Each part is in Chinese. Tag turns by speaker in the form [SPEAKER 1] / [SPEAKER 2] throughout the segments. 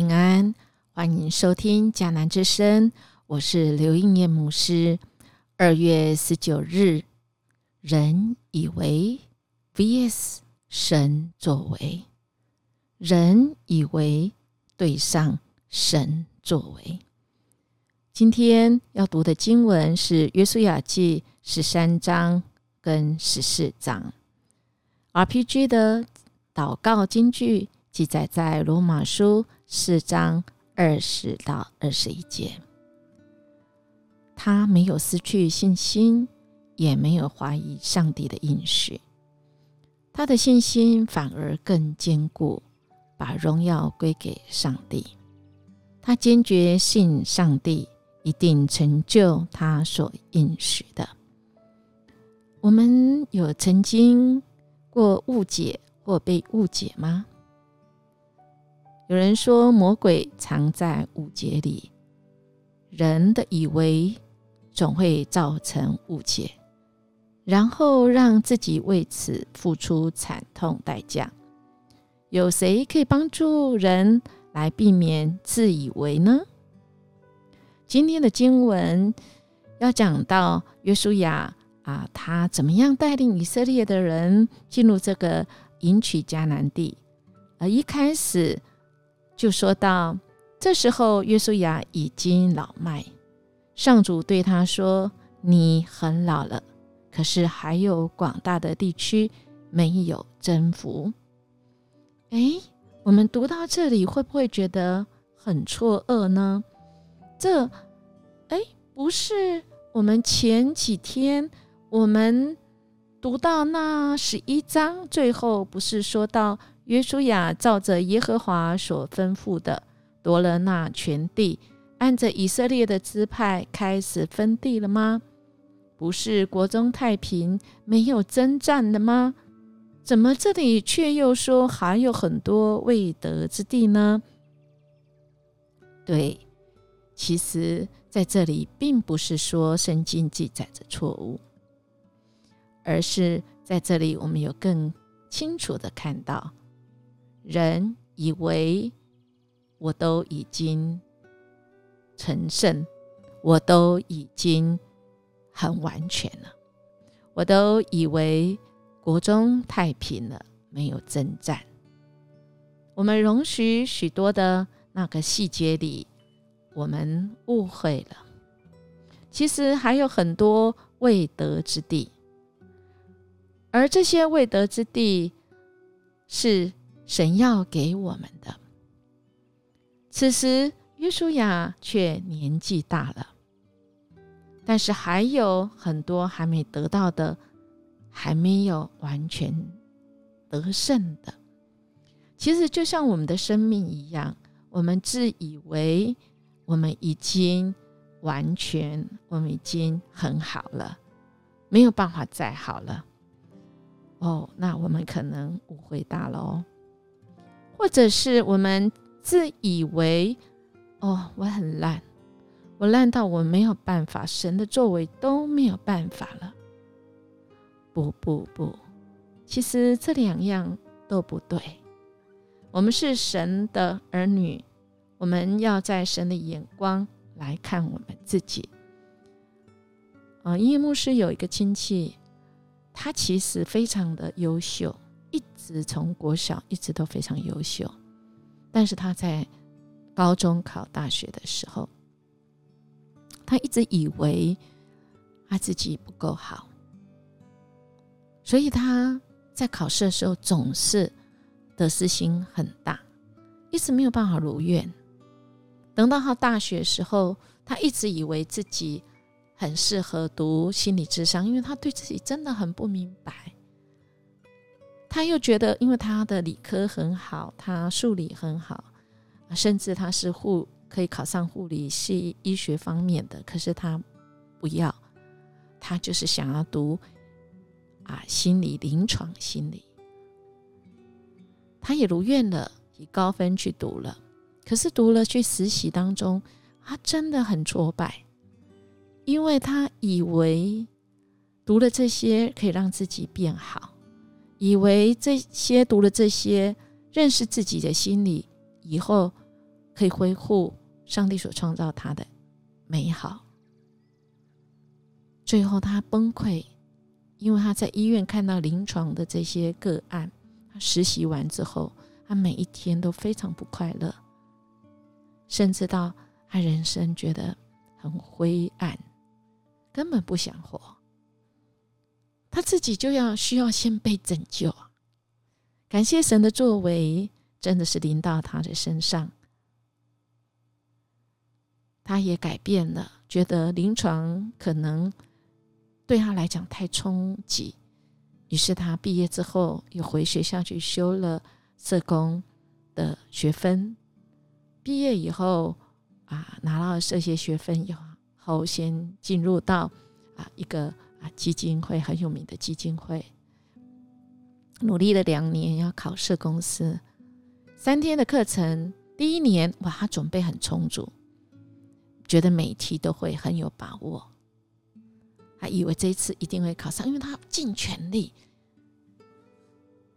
[SPEAKER 1] 平安，欢迎收听迦南之声，我是刘应念牧师。二月十九日，人以为 vs 神作为，人以为对上神作为。今天要读的经文是《约书亚记》十三章跟十四章。RPG 的祷告金句记载在罗马书四章二十到二十一节。他没有失去信心，也没有怀疑上帝的应许，他的信心反而更坚固，把荣耀归给上帝。他坚决信上帝一定成就他所应许的。我们有曾经。过误解或被误解吗？有人说魔鬼藏在误解里，人的以为总会造成误解，然后让自己为此付出惨痛代价。有谁可以帮助人来避免自以为呢？今天的经文要讲到约书亚。啊，他怎么样带领以色列的人进入这个迎娶迦南地？而一开始就说到，这时候约书亚已经老迈，上主对他说：“你很老了，可是还有广大的地区没有征服。”哎，我们读到这里会不会觉得很错愕呢？这，哎，不是我们前几天。我们读到那十一章最后，不是说到约书亚照着耶和华所吩咐的夺了那全地，按着以色列的支派开始分地了吗？不是国中太平，没有征战的吗？怎么这里却又说还有很多未得之地呢？对，其实在这里并不是说圣经记载着错误。而是在这里，我们有更清楚的看到，人以为我都已经成圣，我都已经很完全了，我都以为国中太平了，没有征战。我们容许许多的那个细节里，我们误会了，其实还有很多未得之地。而这些未得之地，是神要给我们的。此时，约书亚却年纪大了，但是还有很多还没得到的，还没有完全得胜的。其实，就像我们的生命一样，我们自以为我们已经完全，我们已经很好了，没有办法再好了。哦，那我们可能误会大了哦，或者是我们自以为哦，我很烂，我烂到我没有办法，神的作为都没有办法了。不不不，其实这两样都不对。我们是神的儿女，我们要在神的眼光来看我们自己。啊，因为牧师有一个亲戚。他其实非常的优秀，一直从国小一直都非常优秀，但是他在高中考大学的时候，他一直以为他自己不够好，所以他在考试的时候总是得失心很大，一直没有办法如愿。等到他大学时候，他一直以为自己。很适合读心理智商，因为他对自己真的很不明白。他又觉得，因为他的理科很好，他数理很好，甚至他是护可以考上护理系医学方面的，可是他不要，他就是想要读啊心理临床心理。他也如愿了，以高分去读了，可是读了去实习当中，他真的很挫败。因为他以为读了这些可以让自己变好，以为这些读了这些认识自己的心理以后可以恢复上帝所创造他的美好。最后他崩溃，因为他在医院看到临床的这些个案。他实习完之后，他每一天都非常不快乐，甚至到他人生觉得很灰暗，根本不想活。他自己就要需要先被拯救。感谢神的作为，真的是临到他的身上，他也改变了，觉得临床可能。对他来讲太冲击，于是他毕业之后又回学校去修了社工的学分。毕业以后啊，拿到这些学分以后，先进入到啊一个啊基金会很有名的基金会，努力了两年要考社公司。三天的课程，第一年哇，他准备很充足，觉得每题都会很有把握。他以为这一次一定会考上，因为他尽全力，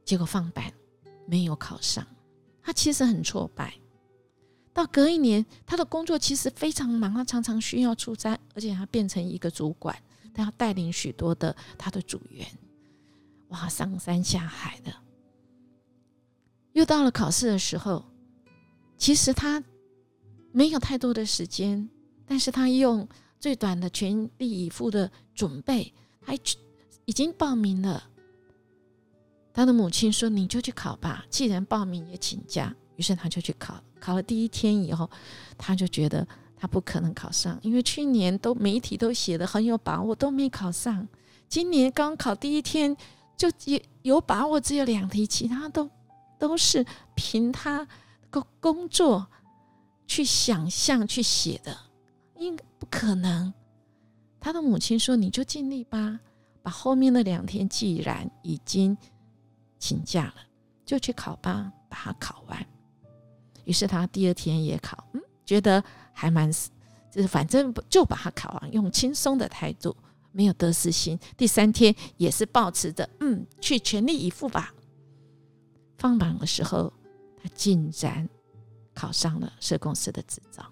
[SPEAKER 1] 结果放板没有考上，他其实很挫败。到隔一年，他的工作其实非常忙，他常常需要出差，而且他变成一个主管，他要带领许多的他的组员，哇，上山下海的。又到了考试的时候，其实他没有太多的时间，但是他用。最短的全力以赴的准备，他已经报名了。他的母亲说：“你就去考吧，既然报名也请假。”于是他就去考。考了第一天以后，他就觉得他不可能考上，因为去年都媒体都写的很有把握，都没考上。今年刚考第一天就有有把握，只有两题，其他都都是凭他个工作去想象去写的。应不可能。他的母亲说：“你就尽力吧，把后面的两天既然已经请假了，就去考吧，把它考完。”于是他第二天也考，嗯，觉得还蛮，就是反正就把它考完，用轻松的态度，没有得失心。第三天也是保持着，嗯，去全力以赴吧。放榜的时候，他竟然考上了社公司的执照。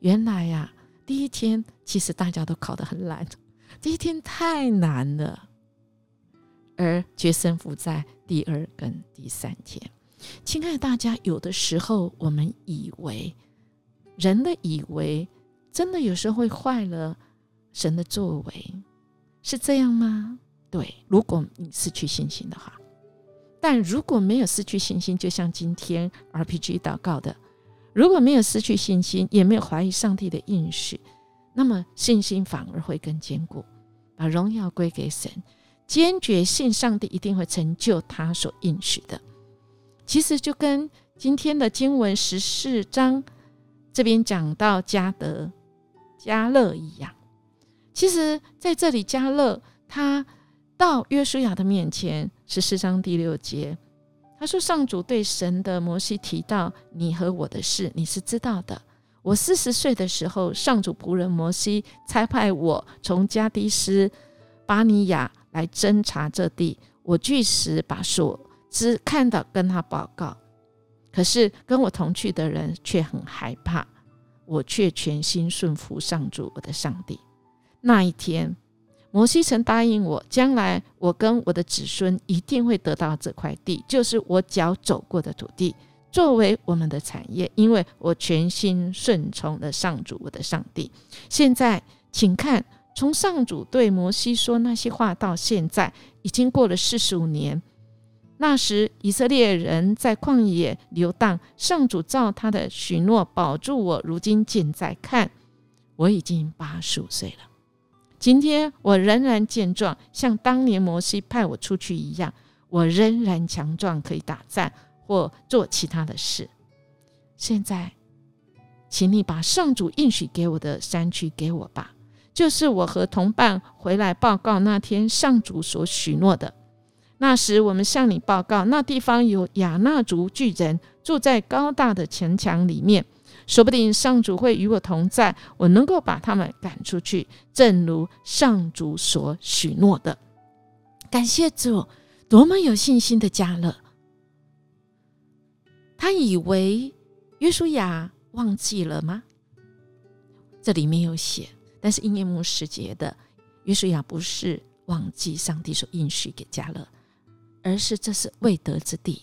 [SPEAKER 1] 原来呀，第一天其实大家都考得很烂，第一天太难了，而决胜负在第二跟第三天。亲爱的大家，有的时候我们以为人的以为，真的有时候会坏了神的作为，是这样吗？对，如果你失去信心的话，但如果没有失去信心，就像今天 RPG 祷告的。如果没有失去信心，也没有怀疑上帝的应许，那么信心反而会更坚固，把荣耀归给神，坚决信上帝一定会成就他所应许的。其实就跟今天的经文十四章这边讲到加德加勒一样，其实在这里加勒他到约书亚的面前，十四章第六节。他说：“上主对神的摩西提到你和我的事，你是知道的。我四十岁的时候，上主仆人摩西差派我从加迪斯巴尼亚来侦查这地。我据实把所知看到跟他报告。可是跟我同去的人却很害怕，我却全心顺服上主我的上帝。那一天。”摩西曾答应我，将来我跟我的子孙一定会得到这块地，就是我脚走过的土地，作为我们的产业。因为我全心顺从了上主，我的上帝。现在，请看，从上主对摩西说那些话到现在，已经过了四十五年。那时，以色列人在旷野游荡，上主照他的许诺保住我。如今现在看，我已经八十五岁了。今天我仍然健壮，像当年摩西派我出去一样，我仍然强壮，可以打仗或做其他的事。现在，请你把上主应许给我的山区给我吧，就是我和同伴回来报告那天上主所许诺的。那时我们向你报告，那地方有亚纳族巨人住在高大的城墙里面。说不定上主会与我同在，我能够把他们赶出去，正如上主所许诺的。感谢主，多么有信心的加勒！他以为约书亚忘记了吗？这里没有写，但是应验牧师节的约书亚不是忘记上帝所应许给加勒，而是这是未得之地。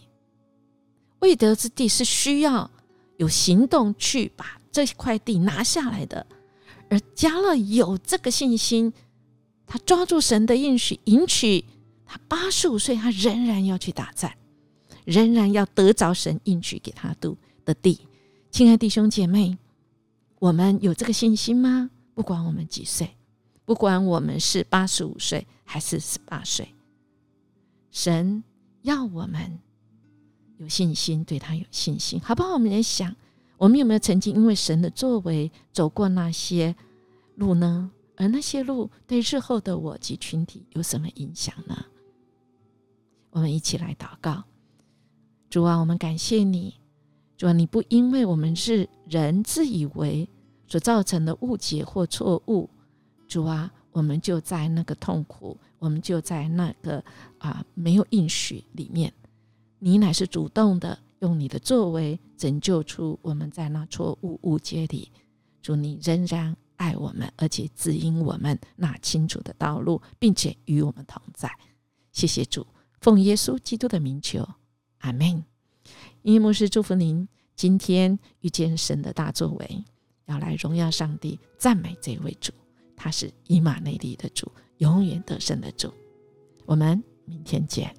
[SPEAKER 1] 未得之地是需要有行动去把这块地拿下来的，而加勒有这个信心，他抓住神的应许，迎娶他八十五岁，他仍然要去打战，仍然要得着神应许给他度的地。亲爱弟兄姐妹。我们有这个信心吗？不管我们几岁，不管我们是八十五岁还是十八岁，神要我们有信心，对他有信心，好不好？我们也想，我们有没有曾经因为神的作为走过那些路呢？而那些路对日后的我及群体有什么影响呢？我们一起来祷告，主啊，我们感谢你。主啊，你不因为我们是人自以为所造成的误解或错误，主啊，我们就在那个痛苦，我们就在那个啊没有应许里面。你乃是主动的，用你的作为拯救出我们在那错误误解里。主，你仍然爱我们，而且指引我们那清楚的道路，并且与我们同在。谢谢主，奉耶稣基督的名求，阿门。因牧师祝福您，今天遇见神的大作为，要来荣耀上帝，赞美这位主，他是以马内利的主，永远得胜的主。我们明天见。